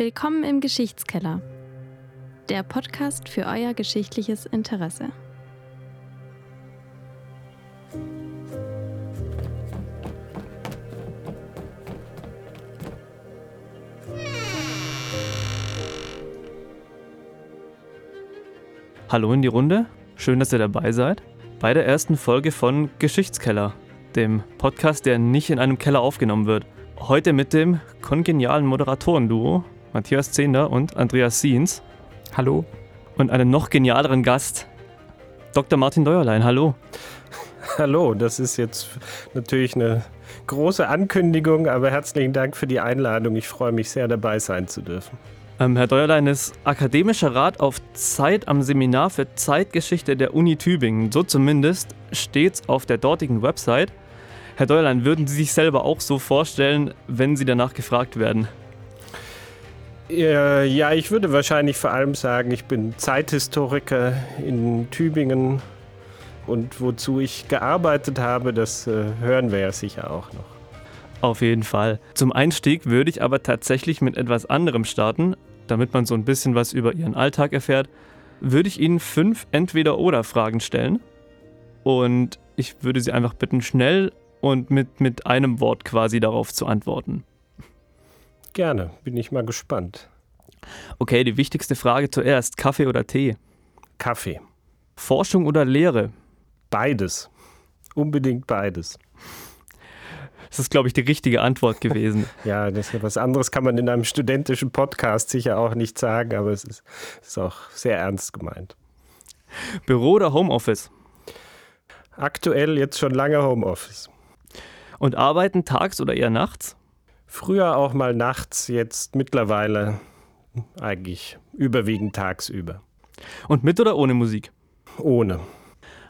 Willkommen im Geschichtskeller, der Podcast für euer geschichtliches Interesse. Hallo in die Runde, schön, dass ihr dabei seid bei der ersten Folge von Geschichtskeller, dem Podcast, der nicht in einem Keller aufgenommen wird. Heute mit dem kongenialen Moderatorenduo Matthias Zehnder und Andreas Siens. Hallo. Und einen noch genialeren Gast, Dr. Martin Deuerlein. Hallo. Hallo, das ist jetzt natürlich eine große Ankündigung, aber herzlichen Dank für die Einladung. Ich freue mich sehr, dabei sein zu dürfen. Ähm, Herr Deuerlein ist akademischer Rat auf Zeit am Seminar für Zeitgeschichte der Uni Tübingen. So zumindest steht's auf der dortigen Website. Herr Deuerlein, würden Sie sich selber auch so vorstellen, wenn Sie danach gefragt werden? Ja, ich würde wahrscheinlich vor allem sagen, ich bin Zeithistoriker in Tübingen und wozu ich gearbeitet habe, das äh, hören wir ja sicher auch noch. Auf jeden Fall. Zum Einstieg würde ich aber tatsächlich mit etwas anderem starten, damit man so ein bisschen was über Ihren Alltag erfährt. Würde ich Ihnen fünf Entweder-Oder-Fragen stellen und ich würde Sie einfach bitten, schnell und mit, mit einem Wort quasi darauf zu antworten. Gerne, bin ich mal gespannt. Okay, die wichtigste Frage zuerst: Kaffee oder Tee? Kaffee. Forschung oder Lehre? Beides. Unbedingt beides. Das ist, glaube ich, die richtige Antwort gewesen. ja, das, was anderes kann man in einem studentischen Podcast sicher auch nicht sagen, aber es ist, ist auch sehr ernst gemeint. Büro oder Homeoffice? Aktuell jetzt schon lange Homeoffice. Und arbeiten tags oder eher nachts? Früher auch mal nachts, jetzt mittlerweile eigentlich überwiegend tagsüber. Und mit oder ohne Musik? Ohne.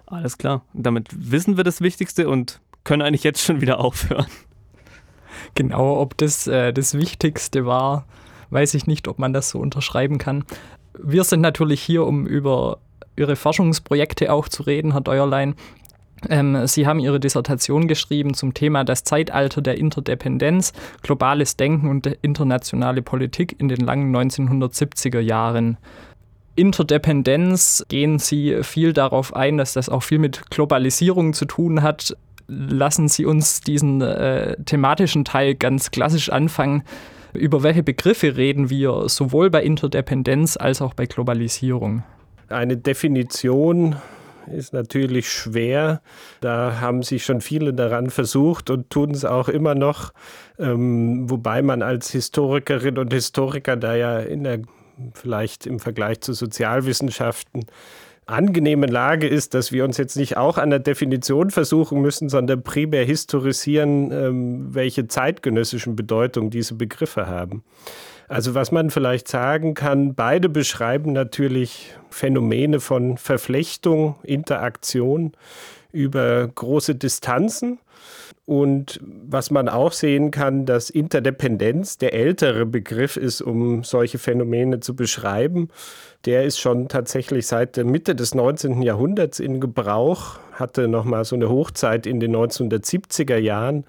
Alles klar. Damit wissen wir das Wichtigste und können eigentlich jetzt schon wieder aufhören. Genau, ob das äh, das Wichtigste war, weiß ich nicht, ob man das so unterschreiben kann. Wir sind natürlich hier, um über Ihre Forschungsprojekte auch zu reden, Herr Deuerlein. Ähm, Sie haben Ihre Dissertation geschrieben zum Thema das Zeitalter der Interdependenz, globales Denken und internationale Politik in den langen 1970er Jahren. Interdependenz gehen Sie viel darauf ein, dass das auch viel mit Globalisierung zu tun hat. Lassen Sie uns diesen äh, thematischen Teil ganz klassisch anfangen. Über welche Begriffe reden wir sowohl bei Interdependenz als auch bei Globalisierung? Eine Definition ist natürlich schwer. Da haben sich schon viele daran versucht und tun es auch immer noch. Ähm, wobei man als Historikerin und Historiker da ja in der vielleicht im Vergleich zu Sozialwissenschaften angenehme Lage ist, dass wir uns jetzt nicht auch an der Definition versuchen müssen, sondern primär historisieren, ähm, welche zeitgenössischen Bedeutung diese Begriffe haben. Also was man vielleicht sagen kann, beide beschreiben natürlich Phänomene von Verflechtung, Interaktion über große Distanzen. Und was man auch sehen kann, dass Interdependenz der ältere Begriff ist, um solche Phänomene zu beschreiben. Der ist schon tatsächlich seit der Mitte des 19. Jahrhunderts in Gebrauch, hatte nochmal so eine Hochzeit in den 1970er Jahren.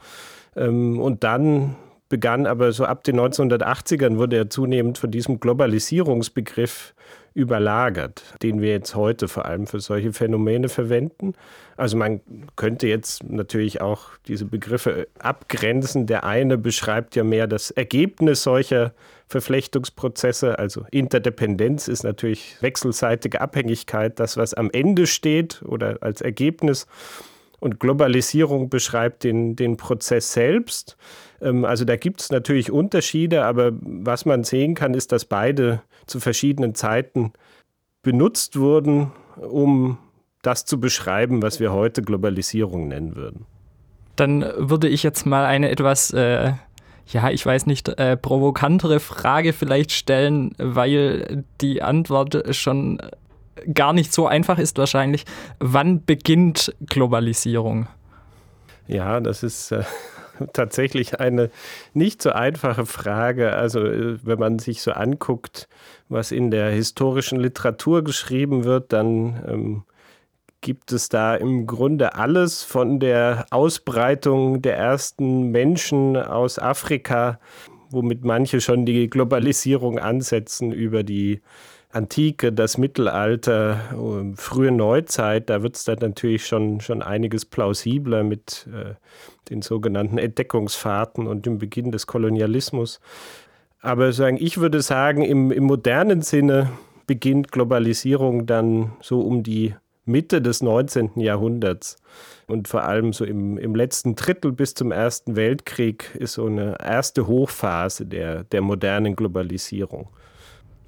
Ähm, und dann begann aber so ab den 1980ern wurde er zunehmend von diesem Globalisierungsbegriff überlagert, den wir jetzt heute vor allem für solche Phänomene verwenden. Also man könnte jetzt natürlich auch diese Begriffe abgrenzen. Der eine beschreibt ja mehr das Ergebnis solcher Verflechtungsprozesse, also Interdependenz ist natürlich wechselseitige Abhängigkeit, das, was am Ende steht oder als Ergebnis. Und Globalisierung beschreibt den, den Prozess selbst. Ähm, also da gibt es natürlich Unterschiede, aber was man sehen kann, ist, dass beide zu verschiedenen Zeiten benutzt wurden, um das zu beschreiben, was wir heute Globalisierung nennen würden. Dann würde ich jetzt mal eine etwas, äh, ja, ich weiß nicht, äh, provokantere Frage vielleicht stellen, weil die Antwort schon gar nicht so einfach ist wahrscheinlich. Wann beginnt Globalisierung? Ja, das ist äh, tatsächlich eine nicht so einfache Frage. Also äh, wenn man sich so anguckt, was in der historischen Literatur geschrieben wird, dann ähm, gibt es da im Grunde alles von der Ausbreitung der ersten Menschen aus Afrika womit manche schon die Globalisierung ansetzen über die Antike, das Mittelalter, ähm, frühe Neuzeit, da wird es dann natürlich schon, schon einiges plausibler mit äh, den sogenannten Entdeckungsfahrten und dem Beginn des Kolonialismus. Aber sagen, ich würde sagen, im, im modernen Sinne beginnt Globalisierung dann so um die Mitte des 19. Jahrhunderts. Und vor allem so im, im letzten Drittel bis zum Ersten Weltkrieg ist so eine erste Hochphase der, der modernen Globalisierung.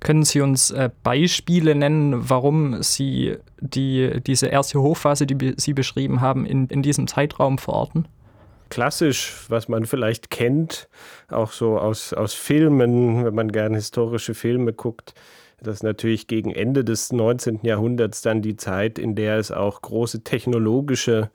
Können Sie uns äh, Beispiele nennen, warum Sie die, diese erste Hochphase, die Sie beschrieben haben, in, in diesem Zeitraum verorten? Klassisch, was man vielleicht kennt, auch so aus, aus Filmen, wenn man gerne historische Filme guckt, das ist natürlich gegen Ende des 19. Jahrhunderts dann die Zeit, in der es auch große technologische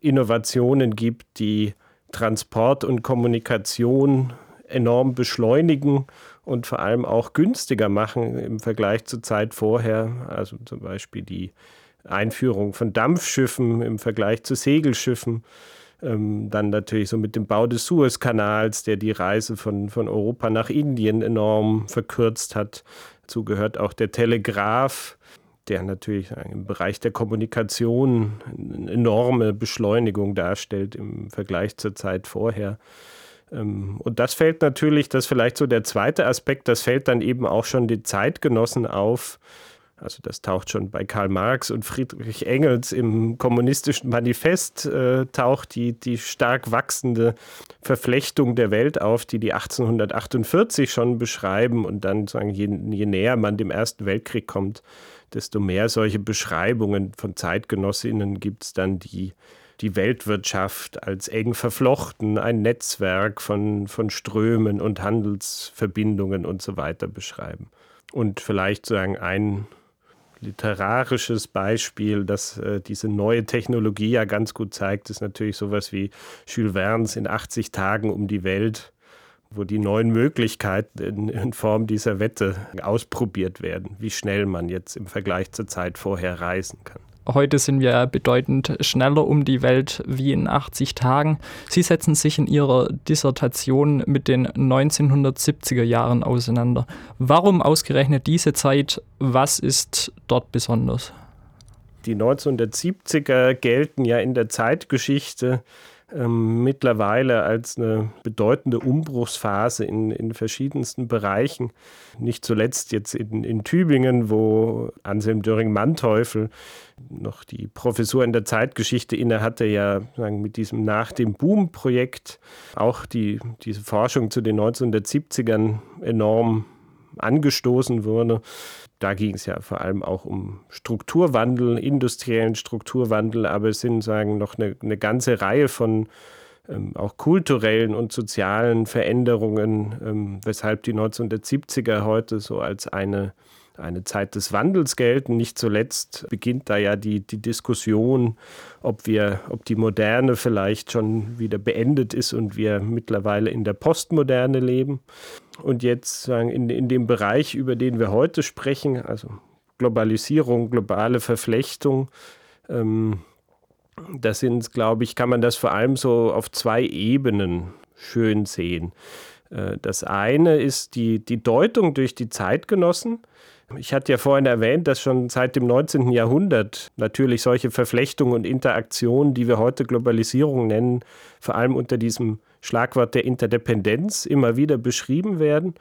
Innovationen gibt, die Transport und Kommunikation enorm beschleunigen und vor allem auch günstiger machen im Vergleich zur Zeit vorher. Also zum Beispiel die Einführung von Dampfschiffen im Vergleich zu Segelschiffen. Ähm, dann natürlich so mit dem Bau des Suezkanals, der die Reise von, von Europa nach Indien enorm verkürzt hat. Dazu gehört auch der Telegraph, der natürlich im Bereich der Kommunikation eine enorme Beschleunigung darstellt im Vergleich zur Zeit vorher. Ähm, und das fällt natürlich, das ist vielleicht so der zweite Aspekt, das fällt dann eben auch schon den Zeitgenossen auf. Also das taucht schon bei Karl Marx und Friedrich Engels im kommunistischen Manifest, äh, taucht die, die stark wachsende Verflechtung der Welt auf, die die 1848 schon beschreiben. Und dann sagen, je, je näher man dem Ersten Weltkrieg kommt, desto mehr solche Beschreibungen von Zeitgenossinnen gibt es dann, die die Weltwirtschaft als eng verflochten, ein Netzwerk von, von Strömen und Handelsverbindungen und so weiter beschreiben. Und vielleicht sagen ein literarisches Beispiel, das äh, diese neue Technologie ja ganz gut zeigt, ist natürlich sowas wie Jules Verne's in 80 Tagen um die Welt, wo die neuen Möglichkeiten in, in Form dieser Wette ausprobiert werden, wie schnell man jetzt im Vergleich zur Zeit vorher reisen kann. Heute sind wir bedeutend schneller um die Welt wie in 80 Tagen. Sie setzen sich in Ihrer Dissertation mit den 1970er Jahren auseinander. Warum ausgerechnet diese Zeit? Was ist dort besonders? Die 1970er gelten ja in der Zeitgeschichte ähm, mittlerweile als eine bedeutende Umbruchsphase in, in verschiedensten Bereichen. Nicht zuletzt jetzt in, in Tübingen, wo Anselm Döring-Manteuffel noch die Professur in der Zeitgeschichte inne hatte, ja sagen, mit diesem Nach dem Boom-Projekt auch die, diese Forschung zu den 1970ern enorm angestoßen wurde. Da ging es ja vor allem auch um Strukturwandel, industriellen Strukturwandel, aber es sind sagen noch eine, eine ganze Reihe von ähm, auch kulturellen und sozialen Veränderungen, ähm, weshalb die 1970er heute so als eine eine Zeit des Wandels gelten. Nicht zuletzt beginnt da ja die, die Diskussion, ob wir, ob die Moderne vielleicht schon wieder beendet ist und wir mittlerweile in der Postmoderne leben. Und jetzt sagen, in, in dem Bereich, über den wir heute sprechen, also Globalisierung, globale Verflechtung, ähm, das sind, glaube ich, kann man das vor allem so auf zwei Ebenen schön sehen. Äh, das eine ist die, die Deutung durch die Zeitgenossen, ich hatte ja vorhin erwähnt, dass schon seit dem 19. Jahrhundert natürlich solche Verflechtungen und Interaktionen, die wir heute Globalisierung nennen, vor allem unter diesem Schlagwort der Interdependenz immer wieder beschrieben werden.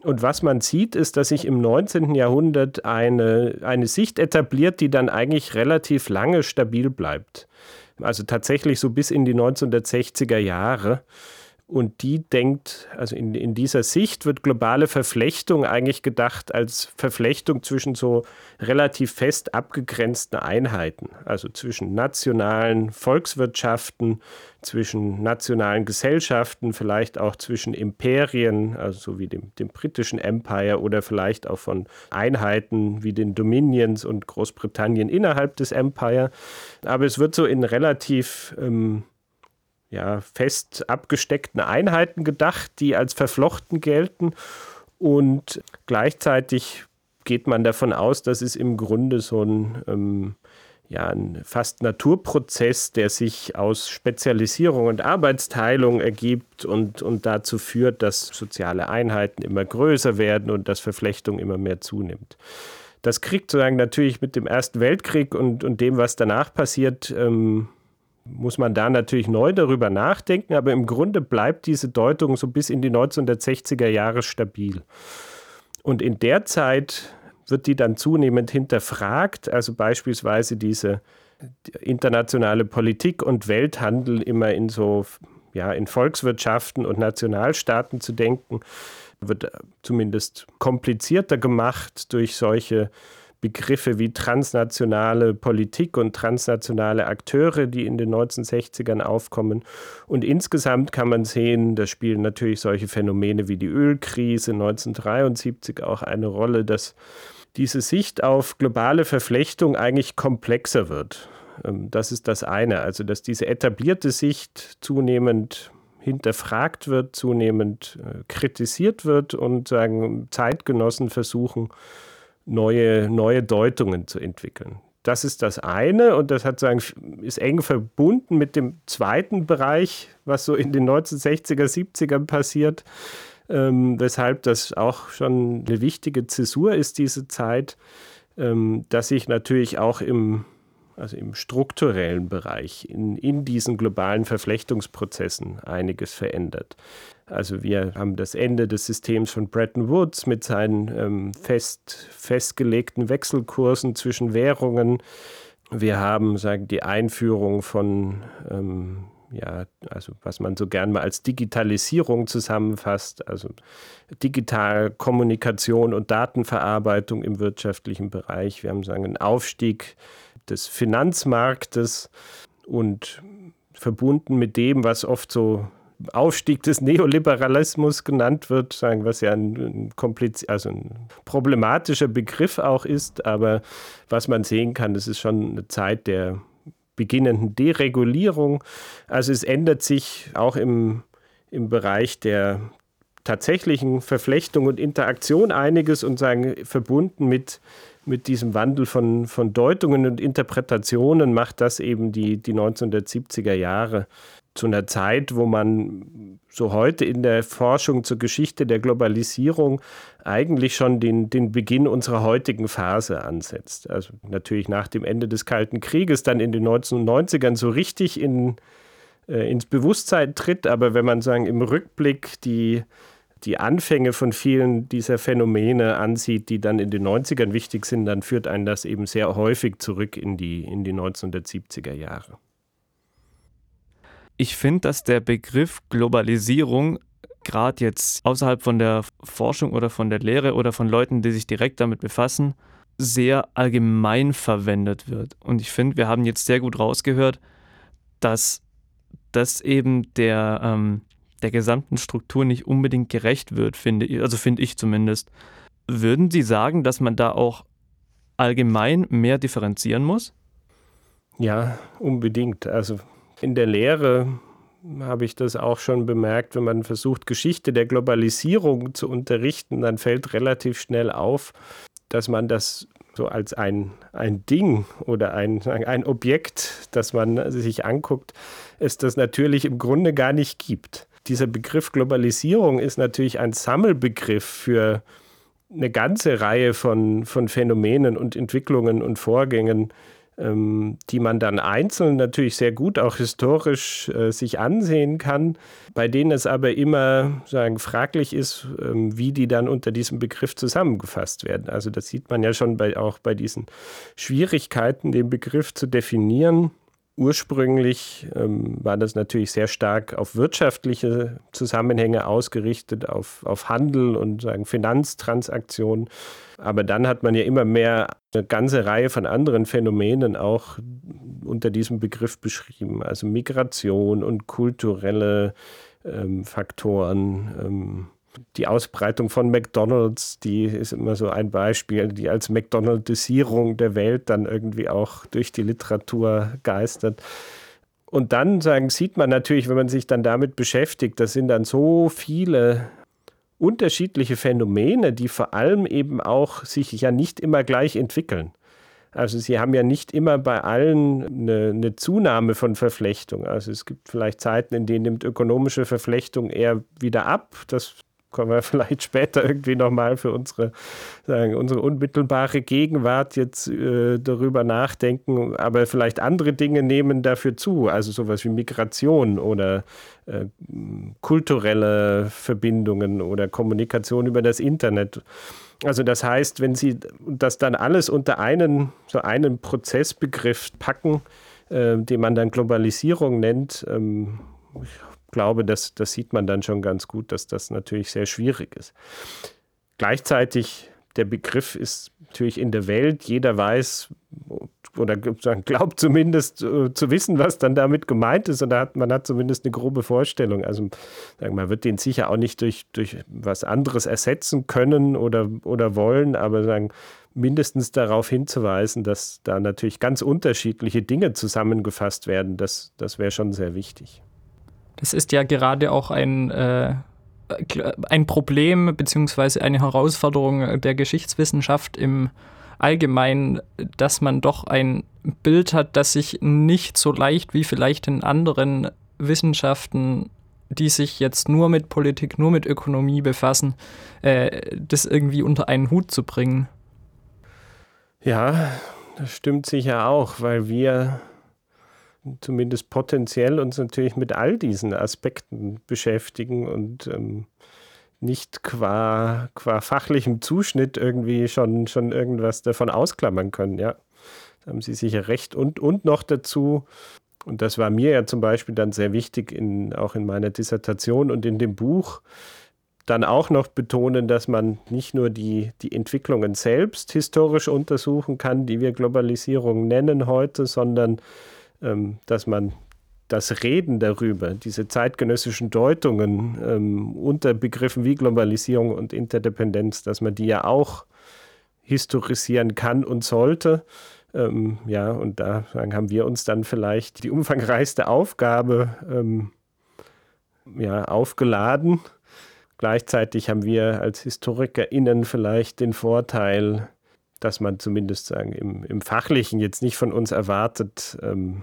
Und was man sieht, ist, dass sich im 19. Jahrhundert eine, eine Sicht etabliert, die dann eigentlich relativ lange stabil bleibt. Also tatsächlich so bis in die 1960er Jahre. Und die denkt, also in, in dieser Sicht wird globale Verflechtung eigentlich gedacht als Verflechtung zwischen so relativ fest abgegrenzten Einheiten, also zwischen nationalen Volkswirtschaften, zwischen nationalen Gesellschaften, vielleicht auch zwischen Imperien, also so wie dem, dem britischen Empire oder vielleicht auch von Einheiten wie den Dominions und Großbritannien innerhalb des Empire. Aber es wird so in relativ ähm, ja, fest abgesteckten Einheiten gedacht, die als verflochten gelten. Und gleichzeitig geht man davon aus, dass es im Grunde so ein, ähm, ja, ein fast Naturprozess, der sich aus Spezialisierung und Arbeitsteilung ergibt und, und dazu führt, dass soziale Einheiten immer größer werden und dass Verflechtung immer mehr zunimmt. Das kriegt sozusagen natürlich mit dem Ersten Weltkrieg und, und dem, was danach passiert, ähm, muss man da natürlich neu darüber nachdenken, aber im Grunde bleibt diese Deutung so bis in die 1960er Jahre stabil. Und in der Zeit wird die dann zunehmend hinterfragt, also beispielsweise diese internationale Politik und Welthandel immer in so ja, in Volkswirtschaften und Nationalstaaten zu denken, wird zumindest komplizierter gemacht durch solche Begriffe wie transnationale Politik und transnationale Akteure, die in den 1960ern aufkommen. Und insgesamt kann man sehen, da spielen natürlich solche Phänomene wie die Ölkrise 1973 auch eine Rolle, dass diese Sicht auf globale Verflechtung eigentlich komplexer wird. Ähm, das ist das eine, also dass diese etablierte Sicht zunehmend hinterfragt wird, zunehmend äh, kritisiert wird und sagen, Zeitgenossen versuchen, neue, neue Deutungen zu entwickeln. Das ist das eine und das hat sagen, ist eng verbunden mit dem zweiten Bereich, was so in den 1960er, 70ern passiert, ähm, weshalb das auch schon eine wichtige Zäsur ist, diese Zeit, ähm, dass sich natürlich auch im, also im strukturellen Bereich, in, in diesen globalen Verflechtungsprozessen einiges verändert. Also wir haben das Ende des Systems von Bretton Woods mit seinen ähm, fest, festgelegten Wechselkursen zwischen Währungen. Wir haben sagen, die Einführung von, ähm, ja, also was man so gern mal als Digitalisierung zusammenfasst, also digital Kommunikation und Datenverarbeitung im wirtschaftlichen Bereich. Wir haben sagen, einen Aufstieg des Finanzmarktes und verbunden mit dem, was oft so Aufstieg des Neoliberalismus genannt wird, sagen, was ja ein, ein, also ein problematischer Begriff auch ist, aber was man sehen kann, das ist schon eine Zeit der beginnenden Deregulierung. Also es ändert sich auch im, im Bereich der tatsächlichen Verflechtung und Interaktion einiges und sagen, verbunden mit, mit diesem Wandel von, von Deutungen und Interpretationen macht das eben die, die 1970er Jahre zu einer Zeit, wo man so heute in der Forschung zur Geschichte der Globalisierung eigentlich schon den, den Beginn unserer heutigen Phase ansetzt. Also natürlich nach dem Ende des Kalten Krieges, dann in den 1990ern so richtig in, äh, ins Bewusstsein tritt. Aber wenn man sagen, im Rückblick die, die Anfänge von vielen dieser Phänomene ansieht, die dann in den 90ern wichtig sind, dann führt einen das eben sehr häufig zurück in die, in die 1970er Jahre. Ich finde, dass der Begriff Globalisierung gerade jetzt außerhalb von der Forschung oder von der Lehre oder von Leuten, die sich direkt damit befassen, sehr allgemein verwendet wird. Und ich finde, wir haben jetzt sehr gut rausgehört, dass das eben der, ähm, der gesamten Struktur nicht unbedingt gerecht wird, finde ich, also finde ich zumindest. Würden Sie sagen, dass man da auch allgemein mehr differenzieren muss? Ja, unbedingt. Also in der Lehre habe ich das auch schon bemerkt, wenn man versucht, Geschichte der Globalisierung zu unterrichten, dann fällt relativ schnell auf, dass man das so als ein, ein Ding oder ein, ein Objekt, das man sich anguckt, es das natürlich im Grunde gar nicht gibt. Dieser Begriff Globalisierung ist natürlich ein Sammelbegriff für eine ganze Reihe von, von Phänomenen und Entwicklungen und Vorgängen, die man dann einzeln natürlich sehr gut auch historisch äh, sich ansehen kann, bei denen es aber immer sagen, fraglich ist, ähm, wie die dann unter diesem Begriff zusammengefasst werden. Also das sieht man ja schon bei, auch bei diesen Schwierigkeiten, den Begriff zu definieren. Ursprünglich ähm, war das natürlich sehr stark auf wirtschaftliche Zusammenhänge ausgerichtet, auf, auf Handel und sagen, Finanztransaktionen. Aber dann hat man ja immer mehr eine ganze Reihe von anderen Phänomenen auch unter diesem Begriff beschrieben. Also Migration und kulturelle ähm, Faktoren. Ähm, die Ausbreitung von McDonalds, die ist immer so ein Beispiel, die als McDonaldisierung der Welt dann irgendwie auch durch die Literatur geistert. Und dann sagen, sieht man natürlich, wenn man sich dann damit beschäftigt, das sind dann so viele unterschiedliche Phänomene, die vor allem eben auch sich ja nicht immer gleich entwickeln. Also sie haben ja nicht immer bei allen eine, eine, Zunahme von Verflechtung. Also es gibt vielleicht Zeiten, in denen nimmt ökonomische Verflechtung eher wieder ab. Das können wir vielleicht später irgendwie nochmal für unsere, sagen, unsere unmittelbare Gegenwart jetzt äh, darüber nachdenken, aber vielleicht andere Dinge nehmen dafür zu, also sowas wie Migration oder äh, kulturelle Verbindungen oder Kommunikation über das Internet. Also das heißt, wenn Sie das dann alles unter einen, so einen Prozessbegriff packen, äh, den man dann Globalisierung nennt, ähm, ich glaube, das, das sieht man dann schon ganz gut, dass das natürlich sehr schwierig ist. Gleichzeitig, der Begriff ist natürlich in der Welt, jeder weiß oder glaubt zumindest äh, zu wissen, was dann damit gemeint ist. Und hat, man hat zumindest eine grobe Vorstellung. Also man wird den sicher auch nicht durch, durch was anderes ersetzen können oder, oder wollen, aber sagen, mindestens darauf hinzuweisen, dass da natürlich ganz unterschiedliche Dinge zusammengefasst werden, das, das wäre schon sehr wichtig. Das ist ja gerade auch ein, äh, ein Problem bzw. eine Herausforderung der Geschichtswissenschaft im Allgemeinen, dass man doch ein Bild hat, das sich nicht so leicht wie vielleicht in anderen Wissenschaften, die sich jetzt nur mit Politik, nur mit Ökonomie befassen, äh, das irgendwie unter einen Hut zu bringen. Ja, das stimmt sicher auch, weil wir zumindest potenziell uns natürlich mit all diesen Aspekten beschäftigen und ähm, nicht qua, qua fachlichem Zuschnitt irgendwie schon, schon irgendwas davon ausklammern können. Ja, da haben Sie sicher recht. Und, und noch dazu, und das war mir ja zum Beispiel dann sehr wichtig, in, auch in meiner Dissertation und in dem Buch, dann auch noch betonen, dass man nicht nur die, die Entwicklungen selbst historisch untersuchen kann, die wir Globalisierung nennen heute, sondern dass man das Reden darüber, diese zeitgenössischen Deutungen ähm, unter Begriffen wie Globalisierung und Interdependenz, dass man die ja auch historisieren kann und sollte. Ähm, ja, und da haben wir uns dann vielleicht die umfangreichste Aufgabe ähm, ja, aufgeladen. Gleichzeitig haben wir als HistorikerInnen vielleicht den Vorteil, dass man zumindest sagen, im, im Fachlichen jetzt nicht von uns erwartet, ähm,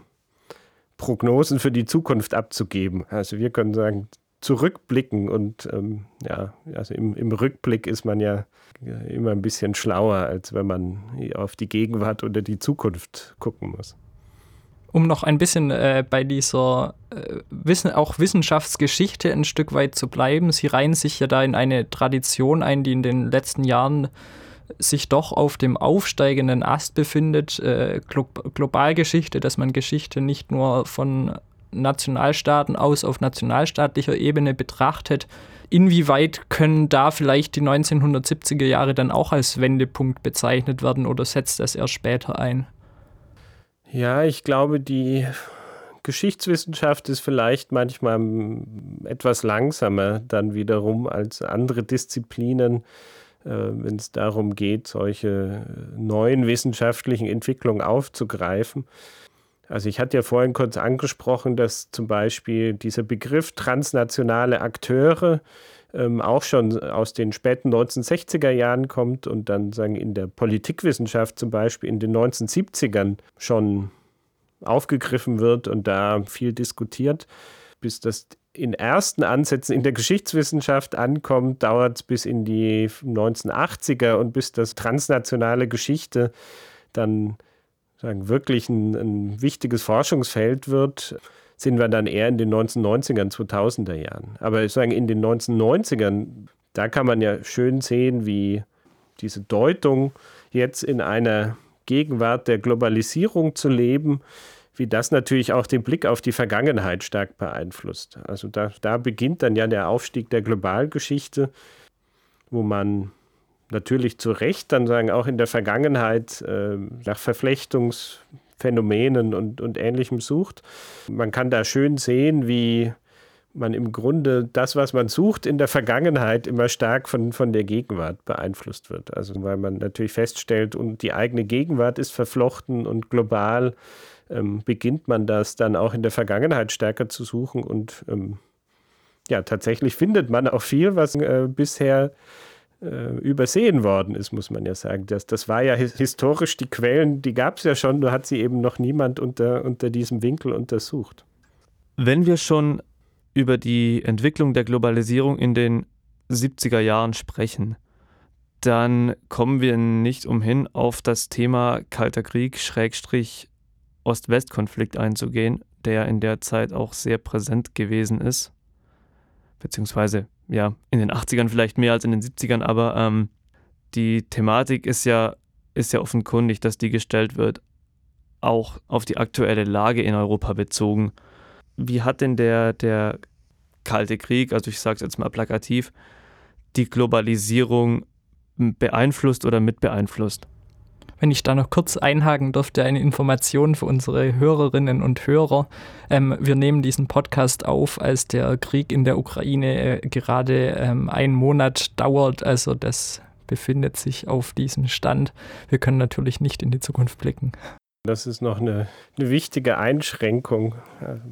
Prognosen für die Zukunft abzugeben. Also wir können sagen, zurückblicken und ähm, ja, also im, im, Rückblick ist man ja immer ein bisschen schlauer, als wenn man auf die Gegenwart oder die Zukunft gucken muss. Um noch ein bisschen äh, bei dieser äh, Wissen, auch Wissenschaftsgeschichte ein Stück weit zu bleiben, Sie reihen sich ja da in eine Tradition ein, die in den letzten Jahren sich doch auf dem aufsteigenden Ast befindet, äh, Glo Globalgeschichte, dass man Geschichte nicht nur von Nationalstaaten aus auf nationalstaatlicher Ebene betrachtet. Inwieweit können da vielleicht die 1970er Jahre dann auch als Wendepunkt bezeichnet werden oder setzt das erst später ein? Ja, ich glaube, die Geschichtswissenschaft ist vielleicht manchmal etwas langsamer dann wiederum als andere Disziplinen wenn es darum geht, solche neuen wissenschaftlichen Entwicklungen aufzugreifen. Also ich hatte ja vorhin kurz angesprochen, dass zum Beispiel dieser Begriff transnationale Akteure ähm, auch schon aus den späten 1960er Jahren kommt und dann sagen in der Politikwissenschaft zum Beispiel in den 1970ern schon aufgegriffen wird und da viel diskutiert, bis das in ersten Ansätzen in der Geschichtswissenschaft ankommt, dauert es bis in die 1980er und bis das transnationale Geschichte dann sagen, wirklich ein, ein wichtiges Forschungsfeld wird, sind wir dann eher in den 1990ern, 2000er Jahren. Aber sagen, in den 1990ern, da kann man ja schön sehen, wie diese Deutung jetzt in einer Gegenwart der Globalisierung zu leben, wie das natürlich auch den Blick auf die Vergangenheit stark beeinflusst. Also da, da beginnt dann ja der Aufstieg der Globalgeschichte, wo man natürlich zu Recht dann sagen, auch in der Vergangenheit äh, nach Verflechtungsphänomenen und, und Ähnlichem sucht. Man kann da schön sehen, wie man im Grunde das, was man sucht in der Vergangenheit, immer stark von, von der Gegenwart beeinflusst wird. Also weil man natürlich feststellt, und die eigene Gegenwart ist verflochten und global ähm, beginnt man das dann auch in der Vergangenheit stärker zu suchen und ähm, ja, tatsächlich findet man auch viel, was äh, bisher äh, übersehen worden ist, muss man ja sagen. Das, das war ja historisch, die Quellen, die gab es ja schon, nur hat sie eben noch niemand unter, unter diesem Winkel untersucht. Wenn wir schon über die Entwicklung der Globalisierung in den 70er Jahren sprechen, dann kommen wir nicht umhin, auf das Thema Kalter Krieg, Schrägstrich Ost-West-Konflikt einzugehen, der in der Zeit auch sehr präsent gewesen ist. Beziehungsweise, ja, in den 80ern vielleicht mehr als in den 70ern, aber ähm, die Thematik ist ja, ist ja offenkundig, dass die gestellt wird, auch auf die aktuelle Lage in Europa bezogen. Wie hat denn der, der Kalte Krieg, also ich sage es jetzt mal plakativ, die Globalisierung beeinflusst oder mit beeinflusst? Wenn ich da noch kurz einhaken dürfte, eine Information für unsere Hörerinnen und Hörer. Ähm, wir nehmen diesen Podcast auf, als der Krieg in der Ukraine äh, gerade ähm, einen Monat dauert. Also das befindet sich auf diesem Stand. Wir können natürlich nicht in die Zukunft blicken. Das ist noch eine, eine wichtige Einschränkung.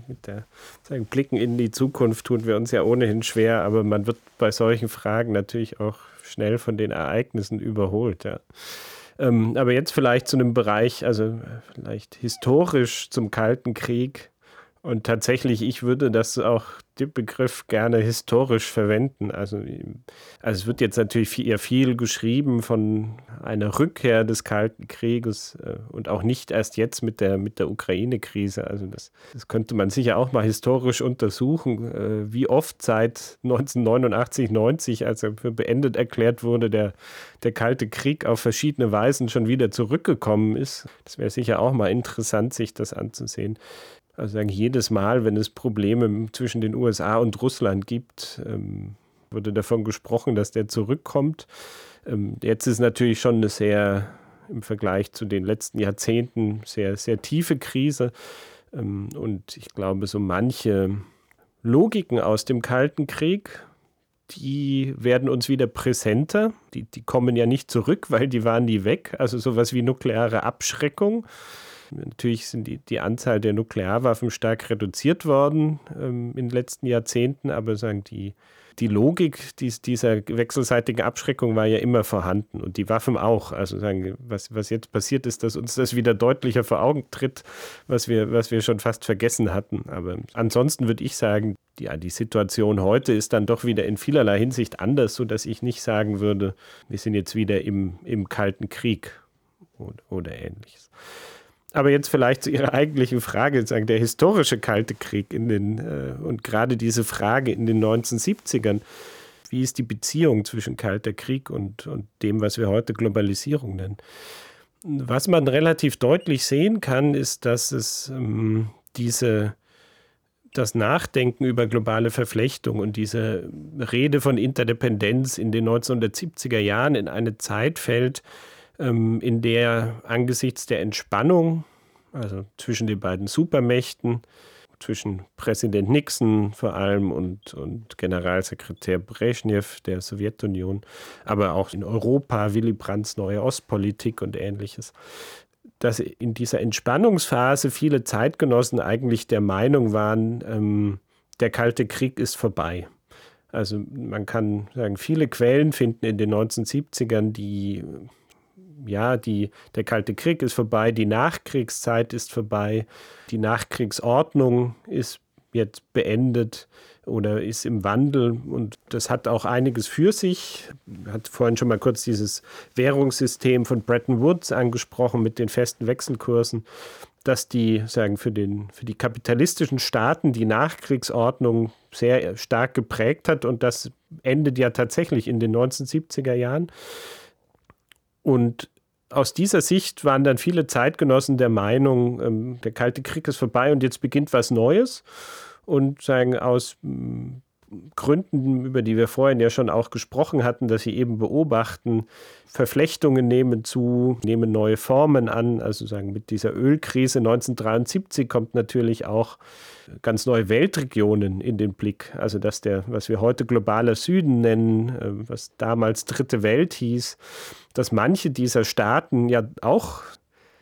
Mit der sagen, Blicken in die Zukunft tun wir uns ja ohnehin schwer, aber man wird bei solchen Fragen natürlich auch schnell von den Ereignissen überholt. Ja. Ähm, aber jetzt vielleicht zu einem Bereich, also vielleicht historisch zum Kalten Krieg. Und tatsächlich, ich würde das auch den Begriff gerne historisch verwenden. Also, also es wird jetzt natürlich viel, eher viel geschrieben von einer Rückkehr des Kalten Krieges äh, und auch nicht erst jetzt mit der, mit der Ukraine-Krise. Also das, das könnte man sicher auch mal historisch untersuchen, äh, wie oft seit 1989, 90, als er für beendet erklärt wurde, der, der Kalte Krieg auf verschiedene Weisen schon wieder zurückgekommen ist. Das wäre sicher auch mal interessant, sich das anzusehen. Also sagen, jedes Mal, wenn es Probleme zwischen den USA und Russland gibt, ähm, wurde davon gesprochen, dass der zurückkommt. Ähm, jetzt ist natürlich schon eine sehr, im Vergleich zu den letzten Jahrzehnten, sehr, sehr tiefe Krise. Ähm, und ich glaube, so manche Logiken aus dem Kalten Krieg, die werden uns wieder präsenter. Die, die kommen ja nicht zurück, weil die waren nie weg. Also sowas wie nukleare Abschreckung Natürlich sind die, die Anzahl der Nuklearwaffen stark reduziert worden ähm, in den letzten Jahrzehnten, aber sagen die, die Logik dies, dieser wechselseitigen Abschreckung war ja immer vorhanden und die Waffen auch. Also sagen, was, was jetzt passiert ist, dass uns das wieder deutlicher vor Augen tritt, was wir, was wir schon fast vergessen hatten. Aber ansonsten würde ich sagen, ja, die Situation heute ist dann doch wieder in vielerlei Hinsicht anders, sodass ich nicht sagen würde, wir sind jetzt wieder im, im Kalten Krieg oder, oder ähnliches. Aber jetzt vielleicht zu Ihrer eigentlichen Frage, sagen, der historische Kalte Krieg in den, äh, und gerade diese Frage in den 1970ern, wie ist die Beziehung zwischen Kalter Krieg und, und dem, was wir heute Globalisierung nennen? Was man relativ deutlich sehen kann, ist, dass es ähm, diese, das Nachdenken über globale Verflechtung und diese Rede von Interdependenz in den 1970er Jahren in eine Zeit fällt, ähm, in der angesichts der Entspannung, also zwischen den beiden Supermächten, zwischen Präsident Nixon vor allem und, und Generalsekretär Brezhnev der Sowjetunion, aber auch in Europa Willy Brandts neue Ostpolitik und ähnliches, dass in dieser Entspannungsphase viele Zeitgenossen eigentlich der Meinung waren, ähm, der Kalte Krieg ist vorbei. Also man kann sagen, viele Quellen finden in den 1970ern, die ja, die, der Kalte Krieg ist vorbei, die Nachkriegszeit ist vorbei, die Nachkriegsordnung ist jetzt beendet oder ist im Wandel und das hat auch einiges für sich. Hat vorhin schon mal kurz dieses Währungssystem von Bretton Woods angesprochen mit den festen Wechselkursen, dass die sagen für den für die kapitalistischen Staaten die Nachkriegsordnung sehr stark geprägt hat und das endet ja tatsächlich in den 1970er Jahren. Und aus dieser Sicht waren dann viele Zeitgenossen der Meinung, ähm, der Kalte Krieg ist vorbei und jetzt beginnt was Neues. Und sagen aus mm, Gründen, über die wir vorhin ja schon auch gesprochen hatten, dass sie eben beobachten, Verflechtungen nehmen zu, nehmen neue Formen an. Also sagen, mit dieser Ölkrise 1973 kommt natürlich auch ganz neue Weltregionen in den Blick. Also dass der, was wir heute globaler Süden nennen, äh, was damals Dritte Welt hieß, dass manche dieser Staaten ja auch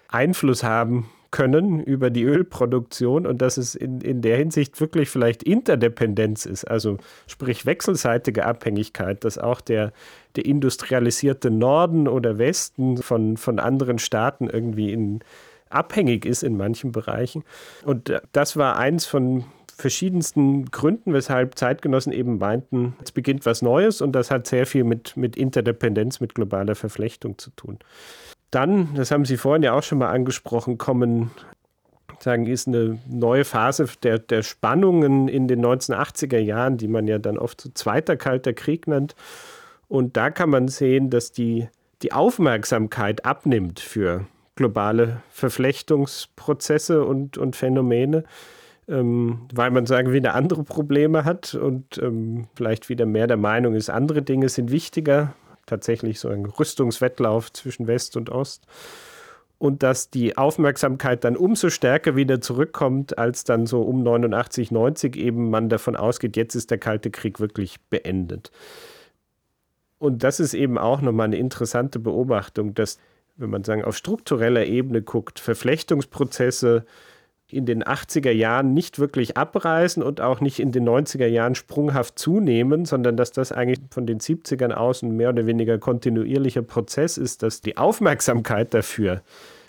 Einfluss haben können über die Ölproduktion und dass es in, in der Hinsicht wirklich vielleicht Interdependenz ist, also sprich wechselseitige Abhängigkeit, dass auch der, der industrialisierte Norden oder Westen von, von anderen Staaten irgendwie in, abhängig ist in manchen Bereichen. Und das war eins von verschiedensten Gründen, weshalb Zeitgenossen eben meinten, es beginnt was Neues und das hat sehr viel mit, mit Interdependenz, mit globaler Verflechtung zu tun. Dann, das haben Sie vorhin ja auch schon mal angesprochen, kommen sagen, ist eine neue Phase der, der Spannungen in den 1980er Jahren, die man ja dann oft so Zweiter Kalter Krieg nennt. Und da kann man sehen, dass die, die Aufmerksamkeit abnimmt für globale Verflechtungsprozesse und, und Phänomene, ähm, weil man sagen wieder andere Probleme hat und ähm, vielleicht wieder mehr der Meinung ist, andere Dinge sind wichtiger, tatsächlich so ein Rüstungswettlauf zwischen West und Ost. Und dass die Aufmerksamkeit dann umso stärker wieder zurückkommt, als dann so um 89, 90 eben man davon ausgeht, jetzt ist der Kalte Krieg wirklich beendet. Und das ist eben auch nochmal eine interessante Beobachtung, dass, wenn man sagen, auf struktureller Ebene guckt, Verflechtungsprozesse in den 80er Jahren nicht wirklich abreißen und auch nicht in den 90er Jahren sprunghaft zunehmen, sondern dass das eigentlich von den 70ern aus ein mehr oder weniger kontinuierlicher Prozess ist, dass die Aufmerksamkeit dafür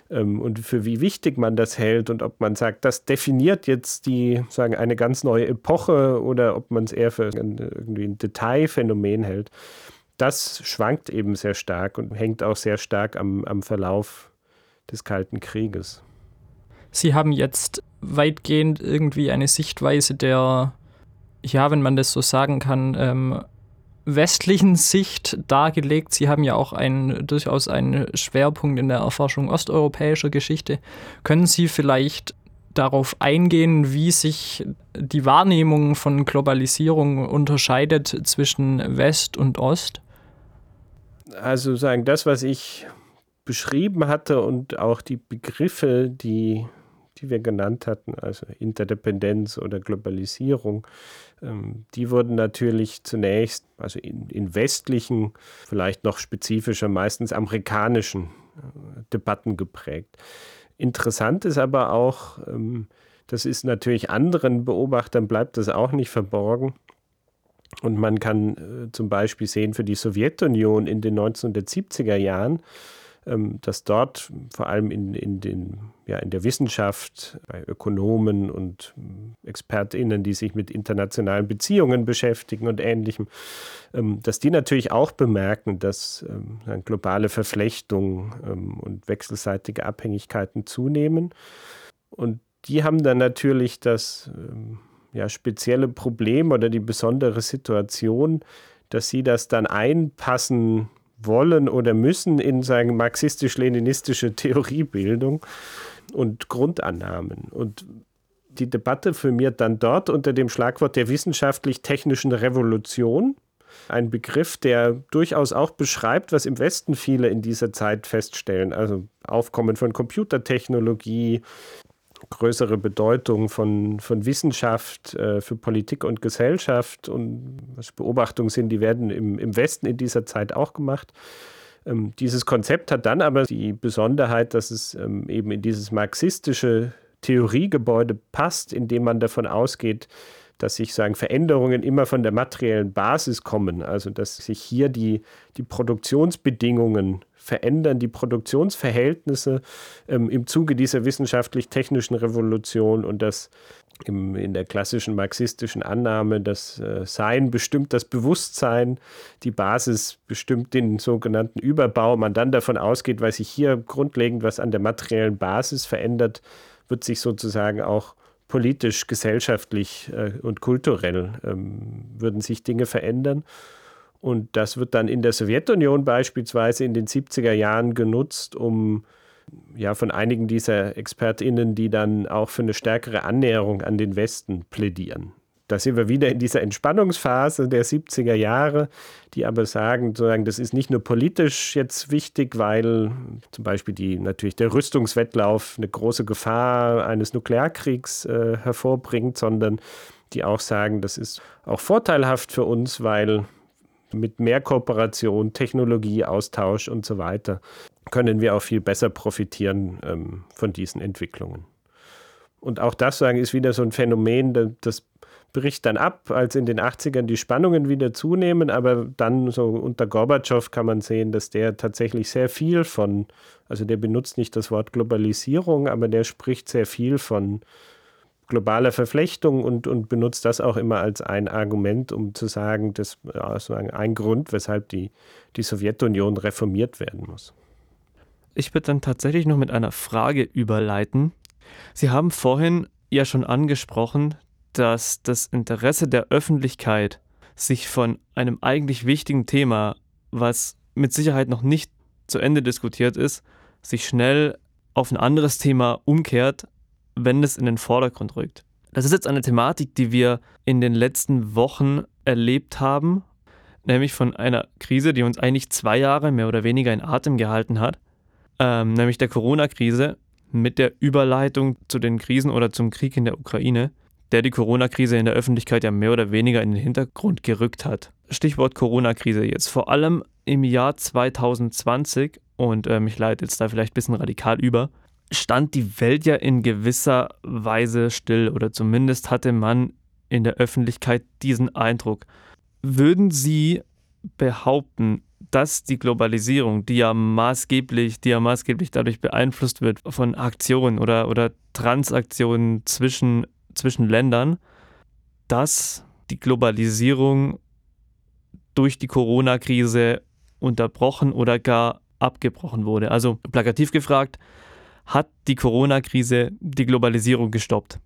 ähm, und für wie wichtig man das hält und ob man sagt, das definiert jetzt die, sagen, eine ganz neue Epoche oder ob man es eher für ein, irgendwie ein Detailphänomen hält. Das schwankt eben sehr stark und hängt auch sehr stark am, am Verlauf des Kalten Krieges. Sie haben jetzt weitgehend irgendwie eine Sichtweise der, ja, wenn man das so sagen kann, ähm, westlichen Sicht dargelegt. Sie haben ja auch einen, durchaus einen Schwerpunkt in der Erforschung osteuropäischer Geschichte. Können Sie vielleicht darauf eingehen, wie sich die Wahrnehmung von Globalisierung unterscheidet zwischen West und Ost? Also sagen, das, was ich beschrieben hatte und auch die Begriffe, die die wir genannt hatten, also Interdependenz oder Globalisierung, ähm, die wurden natürlich zunächst, also in, in westlichen, vielleicht noch spezifischer, meistens amerikanischen äh, Debatten geprägt. Interessant ist aber auch, ähm, das ist natürlich anderen Beobachtern bleibt das auch nicht verborgen. Und man kann äh, zum Beispiel sehen, für die Sowjetunion in den 1970er Jahren dass dort vor allem in, in, den, ja, in der Wissenschaft, bei Ökonomen und ähm, ExpertInnen, die sich mit internationalen Beziehungen beschäftigen und Ähnlichem, ähm, dass die natürlich auch bemerken, dass globale Verflechtung und wechselseitige Abhängigkeiten zunehmen. Und die haben dann natürlich das ja, spezielle Problem oder die besondere Situation, dass sie das dann einpassen wollen oder müssen in seine marxistisch-leninistische Theoriebildung und Grundannahmen. Und die Debatte firmiert dann dort unter dem Schlagwort der wissenschaftlich-technischen Revolution. Ein Begriff, der durchaus auch beschreibt, was im Westen viele in dieser Zeit feststellen. Also Aufkommen von Computertechnologie, größere Bedeutung von, von Wissenschaft äh, für Politik und Gesellschaft und was Beobachtungen sind, die werden im, im Westen in dieser Zeit auch gemacht. Ähm, dieses Konzept hat dann aber die Besonderheit, dass es ähm, eben in dieses marxistische Theoriegebäude passt, indem man davon ausgeht, dass sich sagen Veränderungen immer von der materiellen Basis kommen, also dass sich hier die, die Produktionsbedingungen verändern, die Produktionsverhältnisse ähm, im Zuge dieser wissenschaftlich-technischen Revolution und das im, in der klassischen marxistischen Annahme, das äh, Sein bestimmt das Bewusstsein, die Basis bestimmt den sogenannten Überbau. Man dann davon ausgeht, weil sich hier grundlegend was an der materiellen Basis verändert, wird sich sozusagen auch politisch, gesellschaftlich äh, und kulturell ähm, würden sich Dinge verändern. Und das wird dann in der Sowjetunion beispielsweise in den 70er Jahren genutzt, um ja von einigen dieser ExpertInnen, die dann auch für eine stärkere Annäherung an den Westen plädieren da sind wir wieder in dieser Entspannungsphase der 70er Jahre, die aber sagen, sozusagen, das ist nicht nur politisch jetzt wichtig, weil zum Beispiel die, natürlich der Rüstungswettlauf eine große Gefahr eines Nuklearkriegs äh, hervorbringt, sondern die auch sagen, das ist auch vorteilhaft für uns, weil mit mehr Kooperation, Technologieaustausch und so weiter können wir auch viel besser profitieren ähm, von diesen Entwicklungen. Und auch das sagen ist wieder so ein Phänomen, das bricht dann ab, als in den 80ern die Spannungen wieder zunehmen, aber dann so unter Gorbatschow kann man sehen, dass der tatsächlich sehr viel von, also der benutzt nicht das Wort Globalisierung, aber der spricht sehr viel von globaler Verflechtung und, und benutzt das auch immer als ein Argument, um zu sagen, das ist ein Grund, weshalb die, die Sowjetunion reformiert werden muss. Ich würde dann tatsächlich noch mit einer Frage überleiten. Sie haben vorhin ja schon angesprochen, dass das Interesse der Öffentlichkeit, sich von einem eigentlich wichtigen Thema, was mit Sicherheit noch nicht zu Ende diskutiert ist, sich schnell auf ein anderes Thema umkehrt, wenn es in den Vordergrund rückt. Das ist jetzt eine Thematik, die wir in den letzten Wochen erlebt haben, nämlich von einer Krise, die uns eigentlich zwei Jahre mehr oder weniger in Atem gehalten hat, ähm, nämlich der Corona-Krise mit der Überleitung zu den Krisen oder zum Krieg in der Ukraine, der die Corona-Krise in der Öffentlichkeit ja mehr oder weniger in den Hintergrund gerückt hat. Stichwort Corona-Krise jetzt. Vor allem im Jahr 2020, und ähm, ich leite jetzt da vielleicht ein bisschen radikal über, stand die Welt ja in gewisser Weise still oder zumindest hatte man in der Öffentlichkeit diesen Eindruck. Würden Sie behaupten, dass die Globalisierung, die ja maßgeblich, die ja maßgeblich dadurch beeinflusst wird von Aktionen oder, oder Transaktionen zwischen, zwischen Ländern, dass die Globalisierung durch die Corona-Krise unterbrochen oder gar abgebrochen wurde. Also plakativ gefragt, hat die Corona-Krise die Globalisierung gestoppt?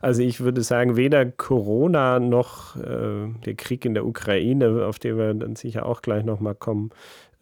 Also ich würde sagen, weder Corona noch äh, der Krieg in der Ukraine, auf den wir dann sicher auch gleich nochmal kommen,